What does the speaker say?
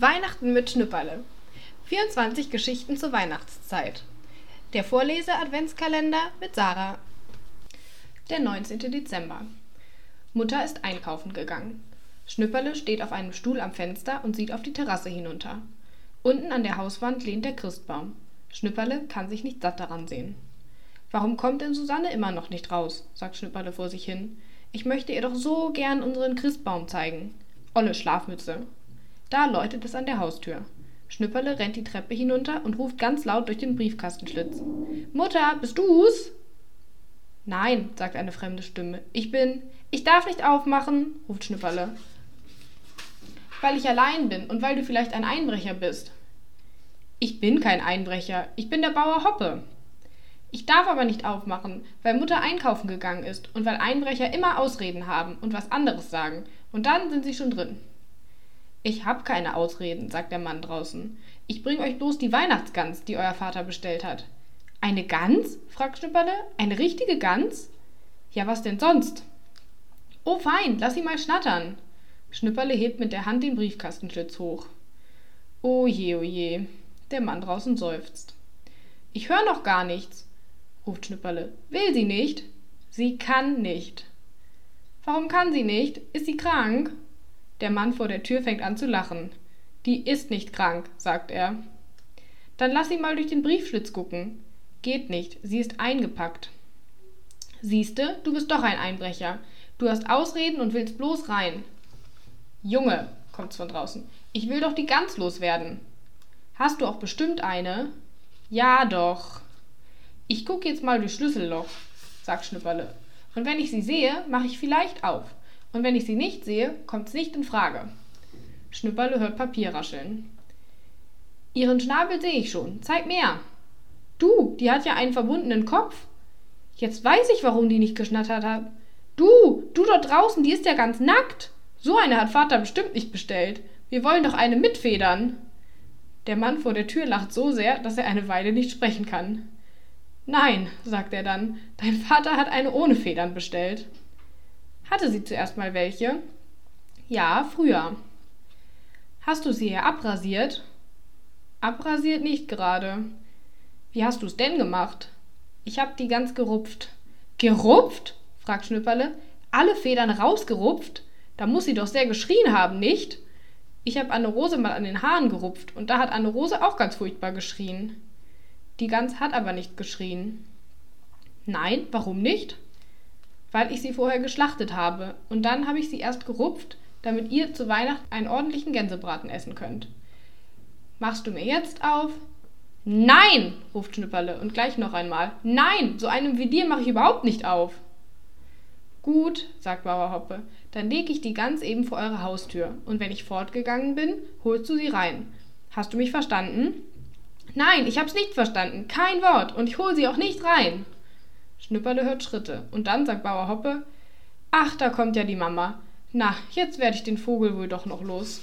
Weihnachten mit Schnüpperle. 24 Geschichten zur Weihnachtszeit. Der Vorlese-Adventskalender mit Sarah. Der 19. Dezember. Mutter ist einkaufen gegangen. Schnüpperle steht auf einem Stuhl am Fenster und sieht auf die Terrasse hinunter. Unten an der Hauswand lehnt der Christbaum. Schnüpperle kann sich nicht satt daran sehen. Warum kommt denn Susanne immer noch nicht raus? sagt Schnüpperle vor sich hin. Ich möchte ihr doch so gern unseren Christbaum zeigen. Olle Schlafmütze. Da läutet es an der Haustür. Schnüpperle rennt die Treppe hinunter und ruft ganz laut durch den Briefkastenschlitz. Mutter, bist du's? Nein, sagt eine fremde Stimme. Ich bin. Ich darf nicht aufmachen, ruft Schnüpperle. Weil ich allein bin und weil du vielleicht ein Einbrecher bist. Ich bin kein Einbrecher, ich bin der Bauer Hoppe. Ich darf aber nicht aufmachen, weil Mutter einkaufen gegangen ist und weil Einbrecher immer Ausreden haben und was anderes sagen, und dann sind sie schon drin. Ich hab keine Ausreden, sagt der Mann draußen. Ich bring euch bloß die Weihnachtsgans, die euer Vater bestellt hat. Eine Gans? fragt Schnipperle. Eine richtige Gans? Ja, was denn sonst? Oh, fein, lass sie mal schnattern. Schnipperle hebt mit der Hand den Briefkastenschlitz hoch. O je, o je. Der Mann draußen seufzt. Ich hör noch gar nichts, ruft Schnipperle. Will sie nicht? Sie kann nicht. Warum kann sie nicht? Ist sie krank? Der Mann vor der Tür fängt an zu lachen. Die ist nicht krank, sagt er. Dann lass sie mal durch den Briefschlitz gucken. Geht nicht, sie ist eingepackt. Siehste, du bist doch ein Einbrecher. Du hast Ausreden und willst bloß rein. Junge, kommt's von draußen, ich will doch die Gans loswerden. Hast du auch bestimmt eine? Ja, doch. Ich guck jetzt mal durch Schlüsselloch, sagt Schnipperle. Und wenn ich sie sehe, mache ich vielleicht auf. Und wenn ich sie nicht sehe, kommt's nicht in Frage. Schnüpperle hört Papier rascheln. Ihren Schnabel sehe ich schon. Zeig mehr. Du, die hat ja einen verbundenen Kopf. Jetzt weiß ich, warum die nicht geschnattert hat. Du, du dort draußen, die ist ja ganz nackt. So eine hat Vater bestimmt nicht bestellt. Wir wollen doch eine mitfedern. Der Mann vor der Tür lacht so sehr, dass er eine Weile nicht sprechen kann. Nein, sagt er dann, dein Vater hat eine ohne Federn bestellt. Hatte sie zuerst mal welche? Ja, früher. Hast du sie hier abrasiert? Abrasiert nicht gerade. Wie hast du's denn gemacht? Ich hab die ganz gerupft. Gerupft? fragt Schnüpperle. Alle Federn rausgerupft? Da muss sie doch sehr geschrien haben, nicht? Ich hab Anne Rose mal an den Haaren gerupft und da hat Anne Rose auch ganz furchtbar geschrien. Die Gans hat aber nicht geschrien. Nein, warum nicht? Weil ich sie vorher geschlachtet habe, und dann habe ich sie erst gerupft, damit ihr zu Weihnachten einen ordentlichen Gänsebraten essen könnt. Machst du mir jetzt auf? Nein, ruft Schnipperle und gleich noch einmal. Nein, so einem wie dir mache ich überhaupt nicht auf. Gut, sagt Bauer Hoppe, dann leg ich die Gans eben vor eure Haustür, und wenn ich fortgegangen bin, holst du sie rein. Hast du mich verstanden? Nein, ich hab's nicht verstanden, kein Wort, und ich hol sie auch nicht rein. Schnüpperle hört Schritte. Und dann sagt Bauer Hoppe, ach, da kommt ja die Mama. Na, jetzt werde ich den Vogel wohl doch noch los.